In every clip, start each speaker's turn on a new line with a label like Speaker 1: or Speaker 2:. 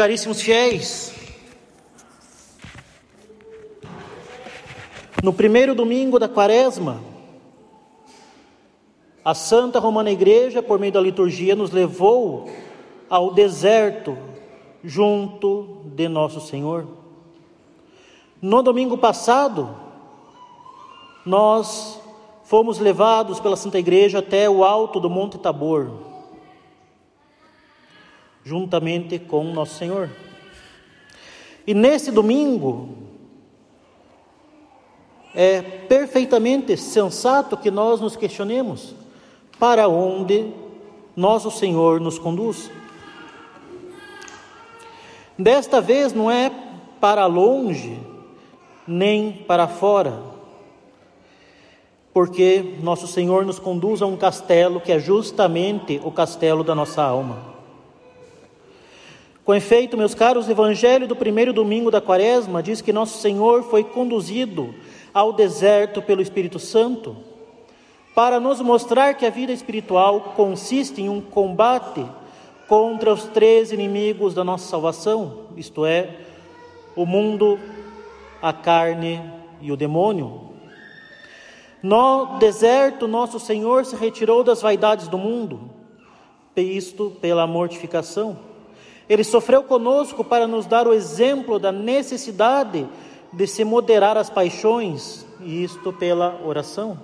Speaker 1: Caríssimos fiéis, no primeiro domingo da quaresma, a Santa Romana Igreja, por meio da liturgia, nos levou ao deserto junto de Nosso Senhor. No domingo passado, nós fomos levados pela Santa Igreja até o alto do Monte Tabor, juntamente com Nosso Senhor. E nesse domingo, é perfeitamente sensato que nós nos questionemos para onde nosso Senhor nos conduz. Desta vez não é para longe, nem para fora, porque nosso Senhor nos conduz a um castelo que é justamente o castelo da nossa alma. Com efeito, meus caros, o Evangelho do primeiro domingo da quaresma diz que nosso Senhor foi conduzido ao deserto pelo Espírito Santo para nos mostrar que a vida espiritual consiste em um combate contra os três inimigos da nossa salvação, isto é, o mundo, a carne e o demônio. No deserto, nosso Senhor se retirou das vaidades do mundo, isto pela mortificação. Ele sofreu conosco para nos dar o exemplo da necessidade de se moderar as paixões, isto pela oração.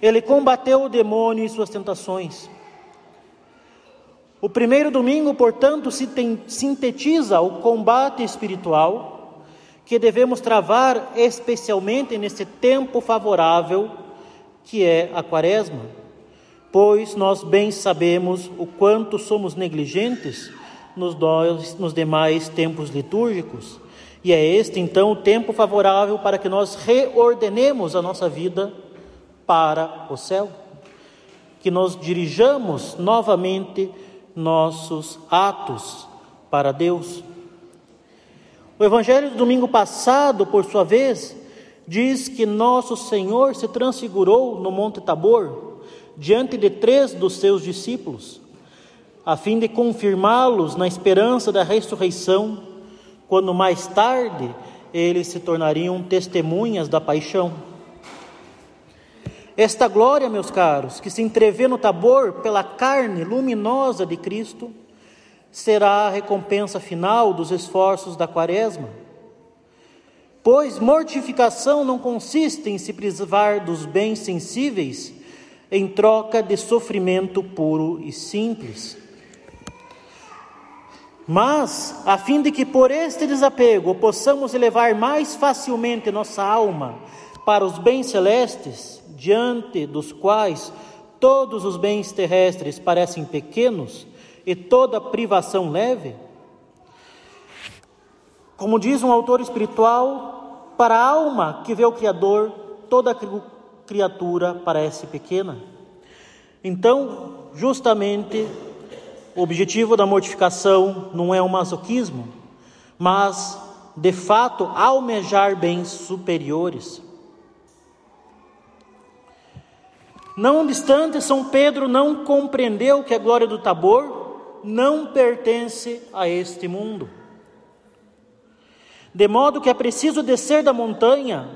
Speaker 1: Ele combateu o demônio e suas tentações. O primeiro domingo, portanto, sintetiza o combate espiritual que devemos travar especialmente nesse tempo favorável que é a Quaresma, pois nós bem sabemos o quanto somos negligentes nos, dois, nos demais tempos litúrgicos, e é este então o tempo favorável para que nós reordenemos a nossa vida para o céu, que nos dirijamos novamente nossos atos para Deus. O Evangelho do domingo passado, por sua vez, diz que nosso Senhor se transfigurou no Monte Tabor, diante de três dos seus discípulos, a fim de confirmá-los na esperança da ressurreição, quando mais tarde eles se tornariam testemunhas da paixão. Esta glória, meus caros, que se entrevê no Tabor pela carne luminosa de Cristo, será a recompensa final dos esforços da Quaresma. Pois mortificação não consiste em se privar dos bens sensíveis em troca de sofrimento puro e simples. Mas, a fim de que por este desapego possamos elevar mais facilmente nossa alma para os bens celestes, diante dos quais todos os bens terrestres parecem pequenos e toda privação leve? Como diz um autor espiritual, para a alma que vê o Criador, toda criatura parece pequena. Então, justamente, o objetivo da mortificação não é o masoquismo, mas, de fato, almejar bens superiores. Não obstante, São Pedro não compreendeu que a glória do Tabor não pertence a este mundo. De modo que é preciso descer da montanha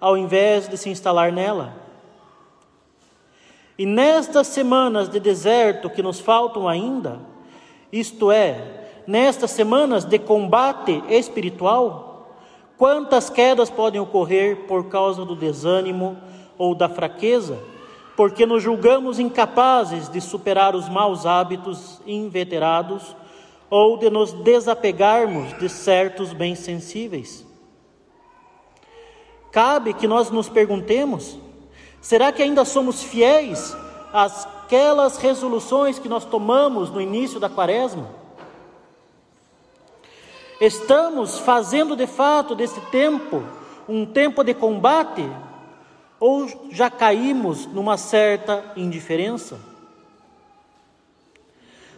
Speaker 1: ao invés de se instalar nela. E nestas semanas de deserto que nos faltam ainda, isto é, nestas semanas de combate espiritual, quantas quedas podem ocorrer por causa do desânimo ou da fraqueza? porque nos julgamos incapazes de superar os maus hábitos inveterados ou de nos desapegarmos de certos bens sensíveis. Cabe que nós nos perguntemos: será que ainda somos fiéis àquelas resoluções que nós tomamos no início da quaresma? Estamos fazendo de fato desse tempo um tempo de combate ou já caímos numa certa indiferença?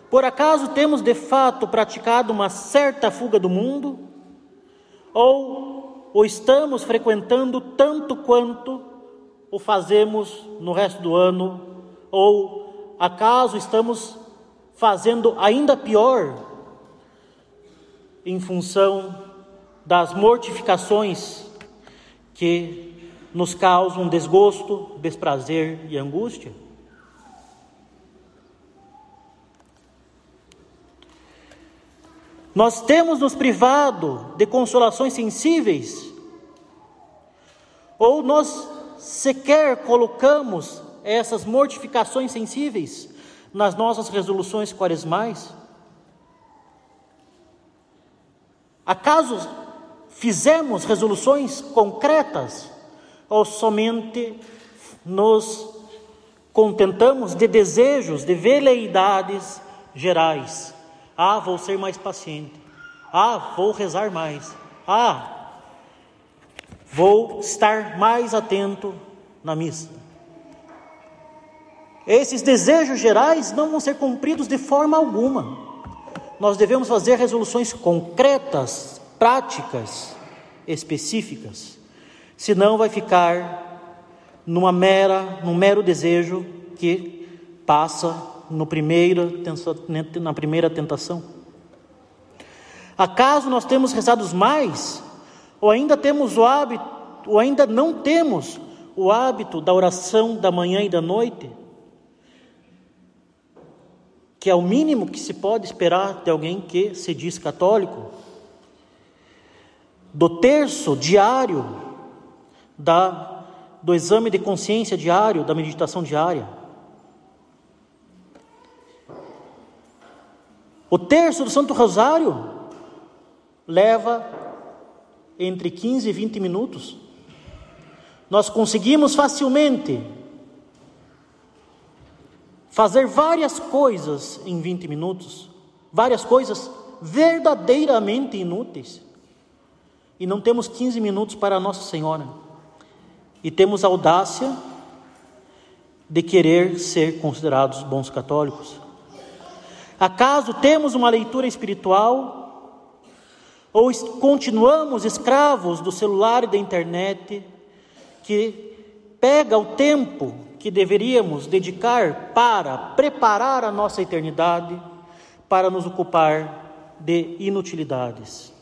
Speaker 1: Por acaso temos de fato praticado uma certa fuga do mundo? Ou o estamos frequentando tanto quanto o fazemos no resto do ano? Ou acaso estamos fazendo ainda pior? em função das mortificações que nos causam desgosto, desprazer e angústia? Nós temos nos privado de consolações sensíveis? Ou nós sequer colocamos essas mortificações sensíveis nas nossas resoluções quaresmais? Acaso fizemos resoluções concretas ou somente nos contentamos de desejos, de veleidades gerais? Ah, vou ser mais paciente. Ah, vou rezar mais. Ah, vou estar mais atento na missa. Esses desejos gerais não vão ser cumpridos de forma alguma. Nós devemos fazer resoluções concretas, práticas, específicas. Senão vai ficar numa mera, num mero desejo que passa no na primeira tentação. Acaso nós temos rezado mais, ou ainda temos o hábito, ou ainda não temos o hábito da oração da manhã e da noite? que é o mínimo que se pode esperar de alguém que se diz católico, do terço diário, da, do exame de consciência diário, da meditação diária. O terço do Santo Rosário leva entre 15 e 20 minutos. Nós conseguimos facilmente fazer várias coisas em 20 minutos, várias coisas verdadeiramente inúteis. E não temos 15 minutos para Nossa Senhora. E temos audácia de querer ser considerados bons católicos. Acaso temos uma leitura espiritual ou continuamos escravos do celular e da internet que pega o tempo que deveríamos dedicar para preparar a nossa eternidade, para nos ocupar de inutilidades.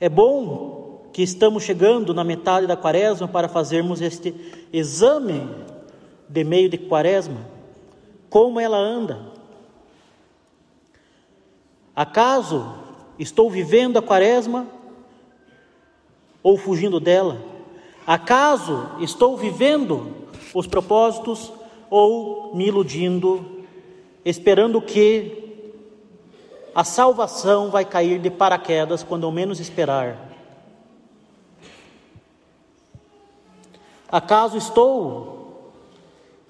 Speaker 1: É bom que estamos chegando na metade da quaresma para fazermos este exame de meio de quaresma, como ela anda. Acaso estou vivendo a quaresma ou fugindo dela? Acaso estou vivendo os propósitos ou me iludindo, esperando que a salvação vai cair de paraquedas quando ao menos esperar. Acaso estou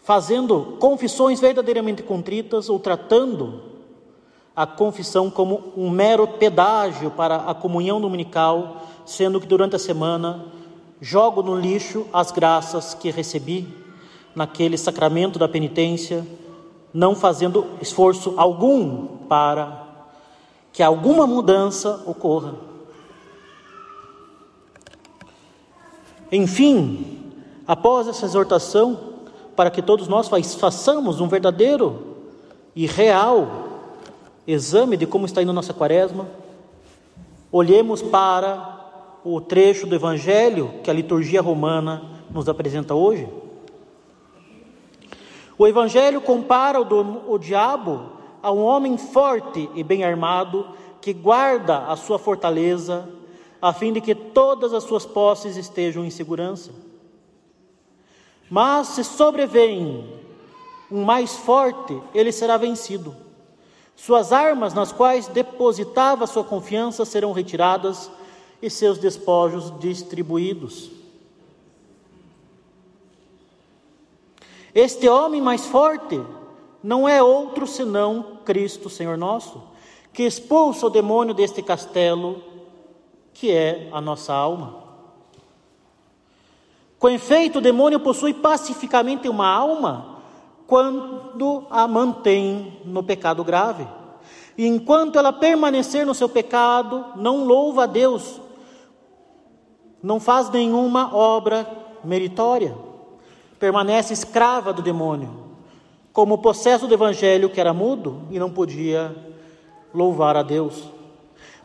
Speaker 1: fazendo confissões verdadeiramente contritas ou tratando a confissão como um mero pedágio para a comunhão dominical, sendo que durante a semana jogo no lixo as graças que recebi? naquele sacramento da penitência, não fazendo esforço algum para que alguma mudança ocorra. Enfim, após essa exortação, para que todos nós façamos um verdadeiro e real exame de como está indo nossa quaresma, olhemos para o trecho do Evangelho que a liturgia romana nos apresenta hoje. O Evangelho compara o, do, o diabo a um homem forte e bem armado que guarda a sua fortaleza, a fim de que todas as suas posses estejam em segurança. Mas se sobrevém um mais forte, ele será vencido. Suas armas, nas quais depositava sua confiança, serão retiradas e seus despojos distribuídos. Este homem mais forte não é outro senão Cristo, Senhor nosso, que expulsa o demônio deste castelo, que é a nossa alma. Com efeito, o demônio possui pacificamente uma alma quando a mantém no pecado grave. E enquanto ela permanecer no seu pecado, não louva a Deus, não faz nenhuma obra meritória permanece escrava do demônio, como o possesso do evangelho que era mudo e não podia louvar a Deus.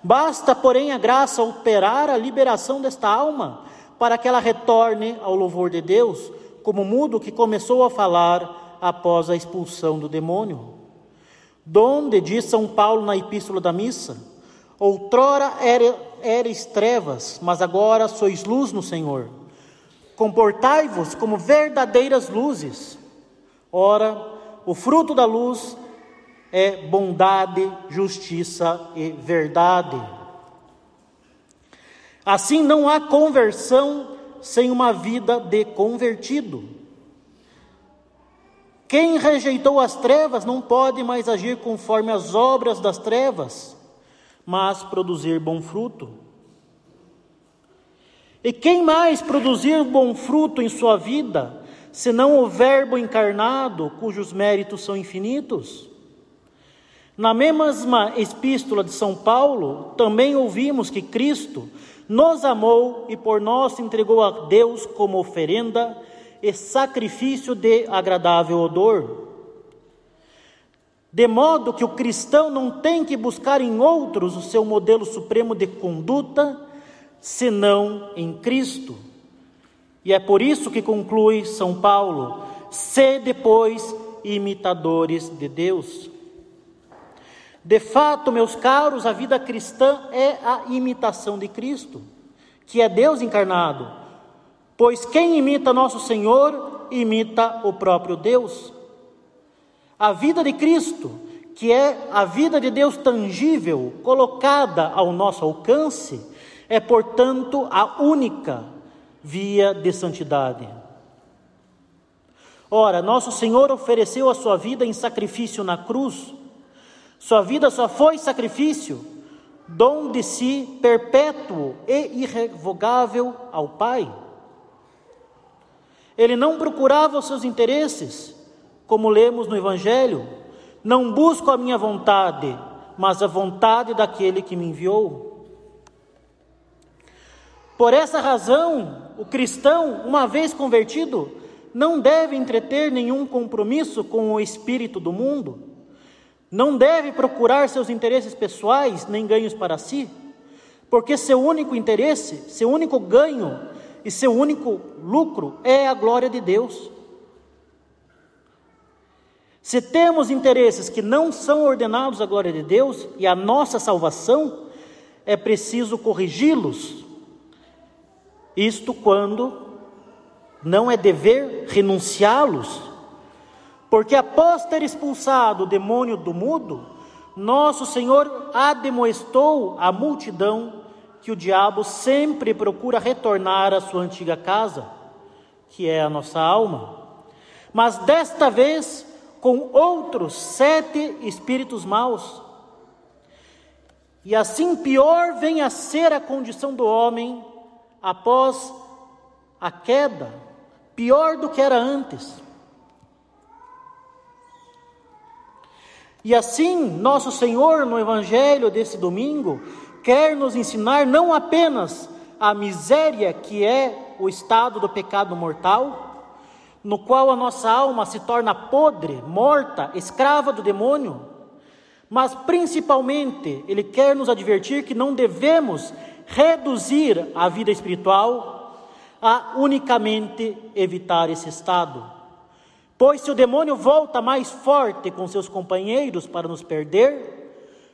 Speaker 1: Basta, porém, a graça operar a liberação desta alma, para que ela retorne ao louvor de Deus, como mudo que começou a falar após a expulsão do demônio. Donde, diz São Paulo na Epístola da Missa, outrora eres trevas, mas agora sois luz no Senhor. Comportai-vos como verdadeiras luzes. Ora, o fruto da luz é bondade, justiça e verdade. Assim não há conversão sem uma vida de convertido. Quem rejeitou as trevas não pode mais agir conforme as obras das trevas, mas produzir bom fruto. E quem mais produzir bom fruto em sua vida, senão o Verbo encarnado, cujos méritos são infinitos? Na mesma epístola de São Paulo, também ouvimos que Cristo nos amou e por nós entregou a Deus como oferenda e sacrifício de agradável odor. De modo que o cristão não tem que buscar em outros o seu modelo supremo de conduta, senão em Cristo. E é por isso que conclui São Paulo: se depois imitadores de Deus. De fato, meus caros, a vida cristã é a imitação de Cristo, que é Deus encarnado. Pois quem imita nosso Senhor, imita o próprio Deus. A vida de Cristo, que é a vida de Deus tangível, colocada ao nosso alcance, é, portanto, a única via de santidade. Ora, nosso Senhor ofereceu a sua vida em sacrifício na cruz sua vida só foi sacrifício, dom de si perpétuo e irrevogável ao Pai. Ele não procurava os seus interesses, como lemos no Evangelho, não busco a minha vontade, mas a vontade daquele que me enviou. Por essa razão, o cristão, uma vez convertido, não deve entreter nenhum compromisso com o espírito do mundo não deve procurar seus interesses pessoais nem ganhos para si, porque seu único interesse, seu único ganho e seu único lucro é a glória de Deus. Se temos interesses que não são ordenados à glória de Deus e à nossa salvação, é preciso corrigi-los. Isto quando não é dever renunciá-los porque após ter expulsado o demônio do mudo, nosso Senhor ademoestou a multidão que o diabo sempre procura retornar à sua antiga casa, que é a nossa alma. Mas desta vez com outros sete espíritos maus. E assim pior vem a ser a condição do homem após a queda, pior do que era antes. E assim, nosso Senhor, no Evangelho desse domingo, quer nos ensinar não apenas a miséria que é o estado do pecado mortal, no qual a nossa alma se torna podre, morta, escrava do demônio, mas principalmente Ele quer nos advertir que não devemos reduzir a vida espiritual a unicamente evitar esse estado. Pois se o demônio volta mais forte com seus companheiros para nos perder,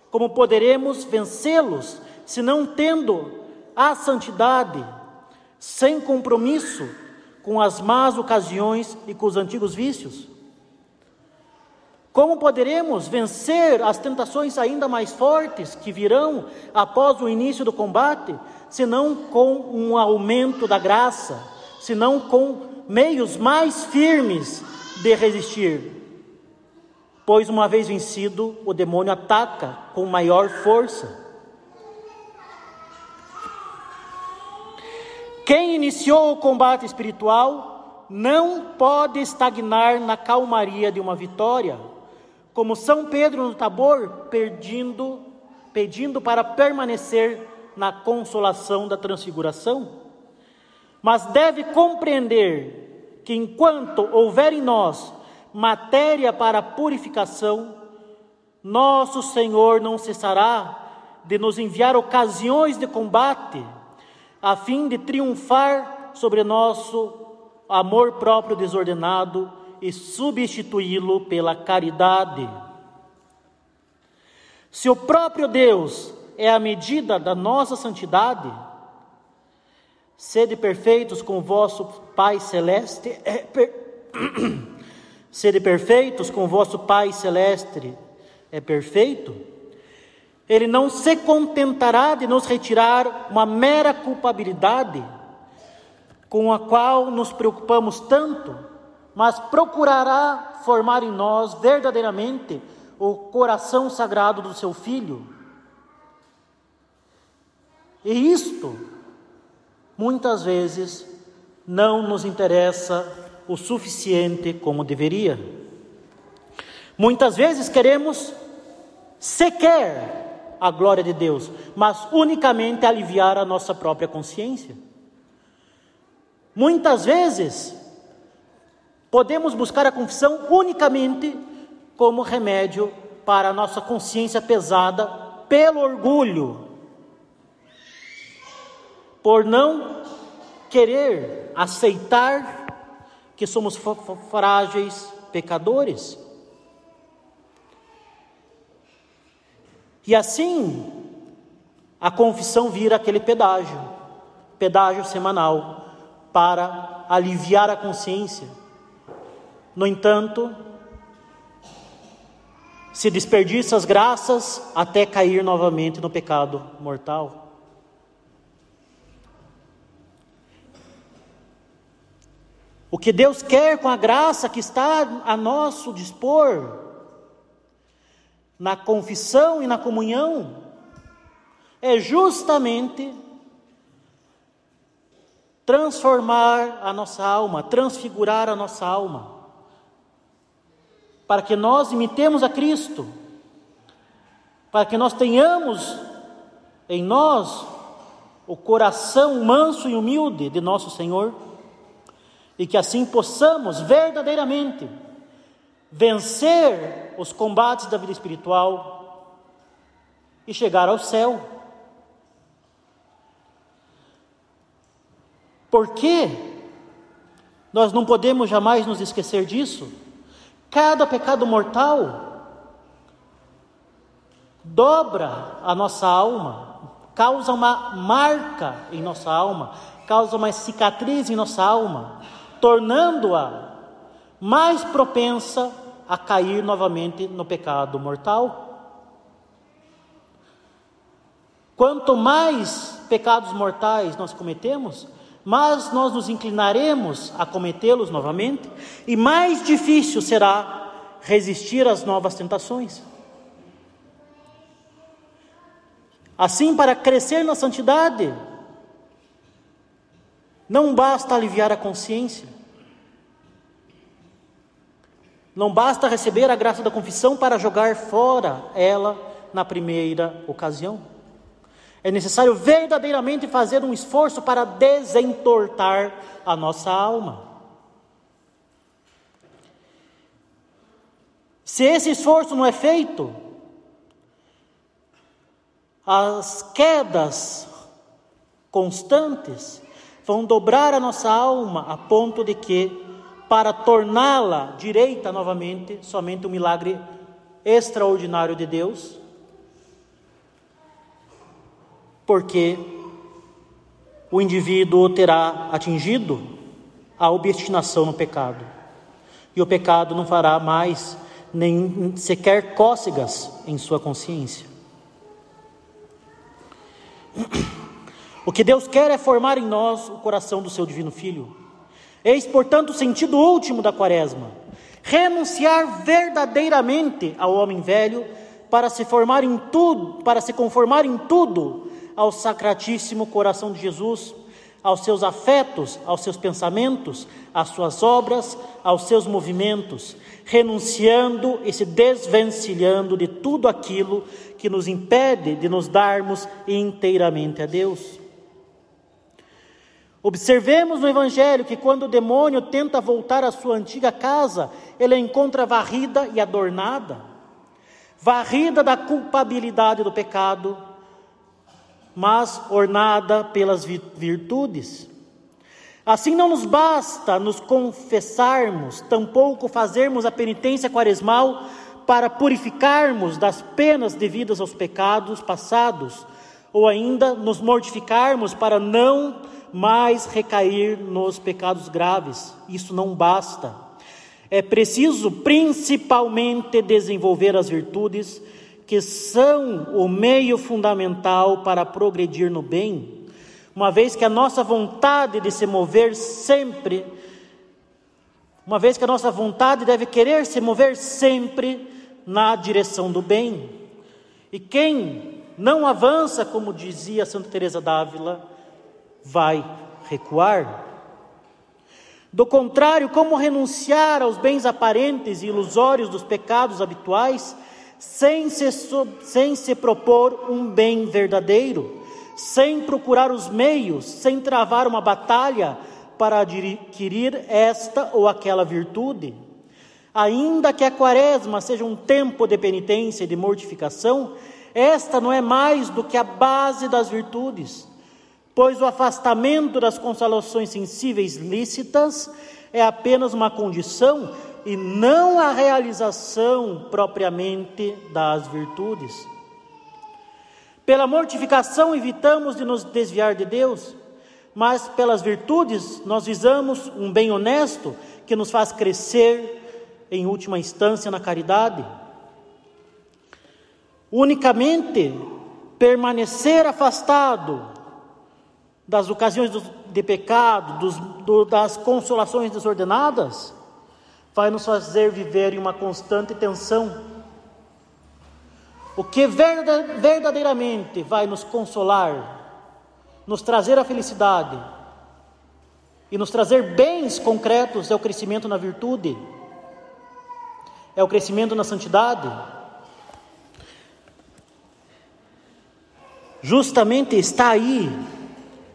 Speaker 1: como poderemos vencê-los se não tendo a santidade, sem compromisso com as más ocasiões e com os antigos vícios? Como poderemos vencer as tentações ainda mais fortes que virão após o início do combate, se não com um aumento da graça, se não com meios mais firmes de resistir, pois uma vez vencido, o demônio ataca com maior força. Quem iniciou o combate espiritual não pode estagnar na calmaria de uma vitória, como São Pedro no Tabor, pedindo, pedindo para permanecer na consolação da transfiguração, mas deve compreender que enquanto houver em nós matéria para purificação, nosso Senhor não cessará de nos enviar ocasiões de combate, a fim de triunfar sobre nosso amor próprio desordenado e substituí-lo pela caridade. Se o próprio Deus é a medida da nossa santidade, sede perfeitos com vosso Pai Celeste, é per... sede perfeitos com vosso Pai Celeste é perfeito, Ele não se contentará de nos retirar uma mera culpabilidade com a qual nos preocupamos tanto, mas procurará formar em nós verdadeiramente o coração sagrado do seu Filho. E isto, muitas vezes, não nos interessa o suficiente como deveria. Muitas vezes queremos sequer a glória de Deus, mas unicamente aliviar a nossa própria consciência. Muitas vezes, podemos buscar a confissão unicamente como remédio para a nossa consciência pesada pelo orgulho, por não querer aceitar que somos frágeis pecadores. E assim, a confissão vira aquele pedágio, pedágio semanal para aliviar a consciência. No entanto, se desperdiça as graças até cair novamente no pecado mortal. O que Deus quer com a graça que está a nosso dispor, na confissão e na comunhão, é justamente transformar a nossa alma, transfigurar a nossa alma, para que nós imitemos a Cristo, para que nós tenhamos em nós o coração manso e humilde de nosso Senhor, e que assim possamos verdadeiramente vencer os combates da vida espiritual e chegar ao céu. Por que nós não podemos jamais nos esquecer disso? Cada pecado mortal dobra a nossa alma, causa uma marca em nossa alma, causa uma cicatriz em nossa alma, tornando-a mais propensa a cair novamente no pecado mortal. Quanto mais pecados mortais nós cometemos, mas nós nos inclinaremos a cometê-los novamente, e mais difícil será resistir às novas tentações. Assim, para crescer na santidade, não basta aliviar a consciência, não basta receber a graça da confissão para jogar fora ela na primeira ocasião. É necessário verdadeiramente fazer um esforço para desentortar a nossa alma. Se esse esforço não é feito, as quedas constantes vão dobrar a nossa alma a ponto de que, para torná-la direita novamente, somente um milagre extraordinário de Deus porque o indivíduo terá atingido a obstinação no pecado. E o pecado não fará mais nem sequer cócegas em sua consciência. O que Deus quer é formar em nós o coração do seu divino filho. Eis, portanto, o sentido último da quaresma: renunciar verdadeiramente ao homem velho para se formar em tudo, para se conformar em tudo ao sacratíssimo coração de Jesus, aos seus afetos, aos seus pensamentos, às suas obras, aos seus movimentos, renunciando e se desvencilhando de tudo aquilo que nos impede de nos darmos inteiramente a Deus. Observemos no Evangelho que quando o demônio tenta voltar à sua antiga casa, ele a encontra varrida e adornada, varrida da culpabilidade do pecado, mas ornada pelas virtudes. Assim não nos basta nos confessarmos, tampouco fazermos a penitência quaresmal para purificarmos das penas devidas aos pecados passados, ou ainda nos mortificarmos para não mais recair nos pecados graves. Isso não basta. É preciso principalmente desenvolver as virtudes que são o meio fundamental para progredir no bem, uma vez que a nossa vontade de se mover sempre, uma vez que a nossa vontade deve querer se mover sempre na direção do bem. E quem não avança, como dizia Santa Teresa d'Ávila, vai recuar. Do contrário, como renunciar aos bens aparentes e ilusórios dos pecados habituais, sem se, sem se propor um bem verdadeiro, sem procurar os meios, sem travar uma batalha para adquirir esta ou aquela virtude? Ainda que a quaresma seja um tempo de penitência e de mortificação, esta não é mais do que a base das virtudes, pois o afastamento das consolações sensíveis lícitas é apenas uma condição e não a realização propriamente das virtudes. Pela mortificação evitamos de nos desviar de Deus, mas pelas virtudes nós visamos um bem honesto que nos faz crescer, em última instância, na caridade. Unicamente permanecer afastado das ocasiões de pecado, dos, do, das consolações desordenadas, vai nos fazer viver em uma constante tensão. O que verdadeiramente vai nos consolar, nos trazer a felicidade e nos trazer bens concretos é o crescimento na virtude, é o crescimento na santidade. Justamente está aí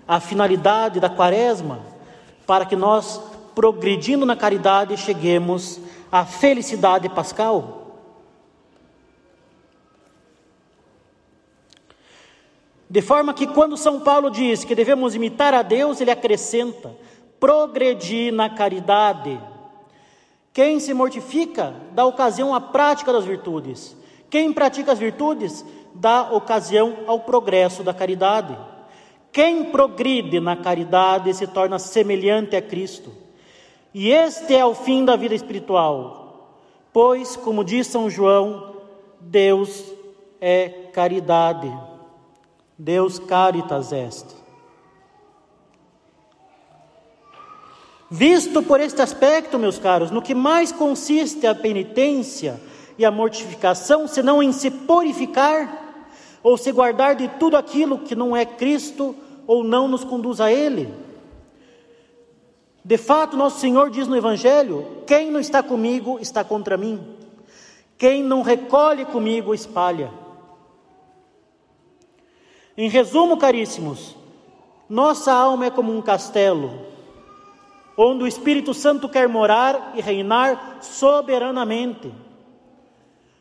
Speaker 1: a finalidade da quaresma, para que nós, progredindo na caridade, cheguemos à felicidade pascal. De forma que, quando São Paulo diz que devemos imitar a Deus, ele acrescenta: progredir na caridade. Quem se mortifica dá ocasião à prática das virtudes. Quem pratica as virtudes dá ocasião ao progresso da caridade. Quem progride na caridade se torna semelhante a Cristo. E este é o fim da vida espiritual, pois, como diz São João, Deus é caridade. Deus caritas est. Visto por este aspecto, meus caros, no que mais consiste a penitência e a mortificação, senão em se purificar ou se guardar de tudo aquilo que não é Cristo ou não nos conduz a Ele. De fato, nosso Senhor diz no Evangelho: quem não está comigo está contra mim, quem não recolhe comigo espalha. Em resumo, caríssimos, nossa alma é como um castelo, onde o Espírito Santo quer morar e reinar soberanamente.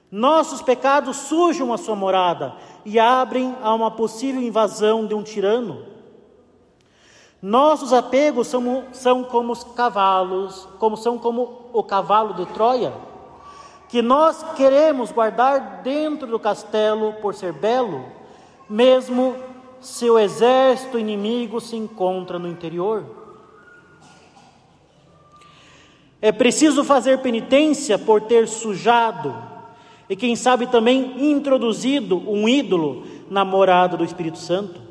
Speaker 1: Nossos pecados sujam a sua morada e abrem a uma possível invasão de um tirano. Nossos apegos são, são como os cavalos, como são como o cavalo de Troia, que nós queremos guardar dentro do castelo por ser belo, mesmo se o exército inimigo se encontra no interior. É preciso fazer penitência por ter sujado e quem sabe também introduzido um ídolo na morada do Espírito Santo.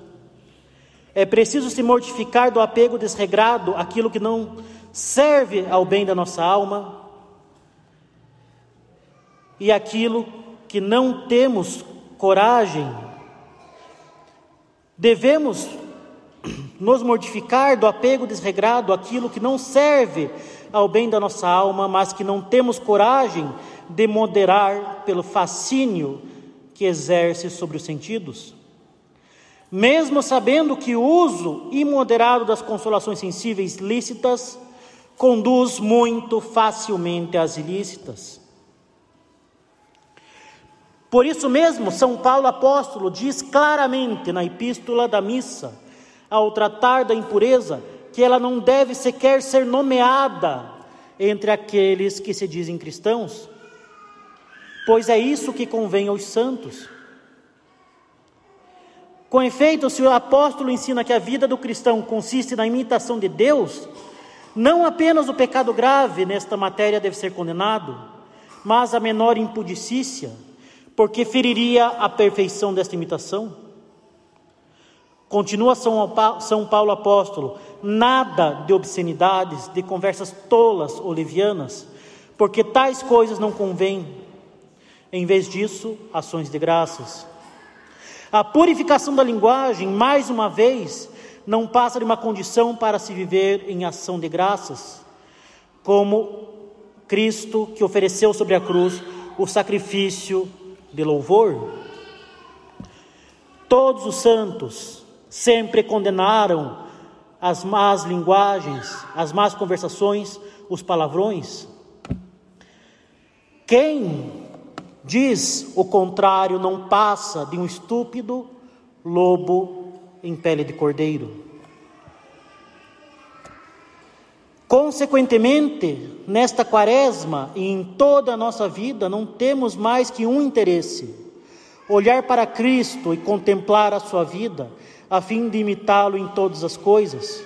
Speaker 1: É preciso se mortificar do apego desregrado àquilo que não serve ao bem da nossa alma e aquilo que não temos coragem. Devemos nos mortificar do apego desregrado àquilo que não serve ao bem da nossa alma, mas que não temos coragem de moderar pelo fascínio que exerce sobre os sentidos. Mesmo sabendo que o uso imoderado das consolações sensíveis lícitas conduz muito facilmente às ilícitas. Por isso mesmo, São Paulo apóstolo diz claramente na epístola da missa, ao tratar da impureza, que ela não deve sequer ser nomeada entre aqueles que se dizem cristãos, pois é isso que convém aos santos. Com efeito, se o apóstolo ensina que a vida do cristão consiste na imitação de Deus, não apenas o pecado grave nesta matéria deve ser condenado, mas a menor impudicícia, porque feriria a perfeição desta imitação. Continua São Paulo apóstolo: nada de obscenidades, de conversas tolas ou levianas, porque tais coisas não convêm. Em vez disso, ações de graças. A purificação da linguagem, mais uma vez, não passa de uma condição para se viver em ação de graças, como Cristo que ofereceu sobre a cruz o sacrifício de louvor. Todos os santos sempre condenaram as más linguagens, as más conversações, os palavrões. Quem Diz o contrário, não passa de um estúpido lobo em pele de cordeiro. Consequentemente, nesta quaresma e em toda a nossa vida, não temos mais que um interesse: olhar para Cristo e contemplar a sua vida, a fim de imitá-lo em todas as coisas.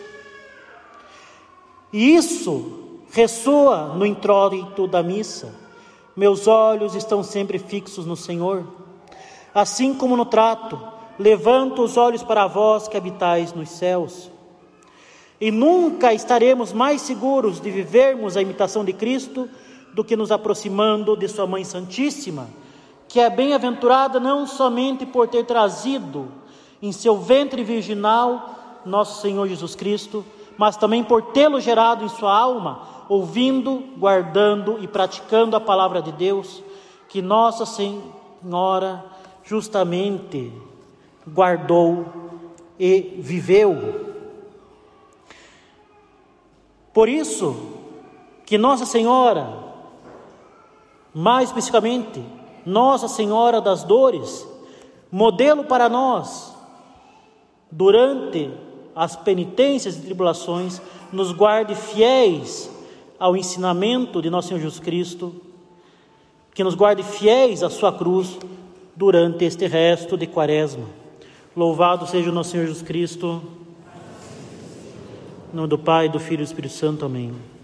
Speaker 1: E isso ressoa no introito da missa. Meus olhos estão sempre fixos no Senhor. Assim como no trato, levanto os olhos para vós que habitais nos céus. E nunca estaremos mais seguros de vivermos a imitação de Cristo do que nos aproximando de Sua Mãe Santíssima, que é bem-aventurada não somente por ter trazido em seu ventre virginal nosso Senhor Jesus Cristo, mas também por tê-lo gerado em sua alma ouvindo, guardando e praticando a palavra de Deus, que Nossa Senhora justamente guardou e viveu. Por isso que Nossa Senhora, mais especificamente, Nossa Senhora das Dores, modelo para nós, durante as penitências e tribulações, nos guarde fiéis ao ensinamento de nosso Senhor Jesus Cristo, que nos guarde fiéis à sua cruz durante este resto de quaresma. Louvado seja o nosso Senhor Jesus Cristo. Em nome do Pai, do Filho e do Espírito Santo. Amém.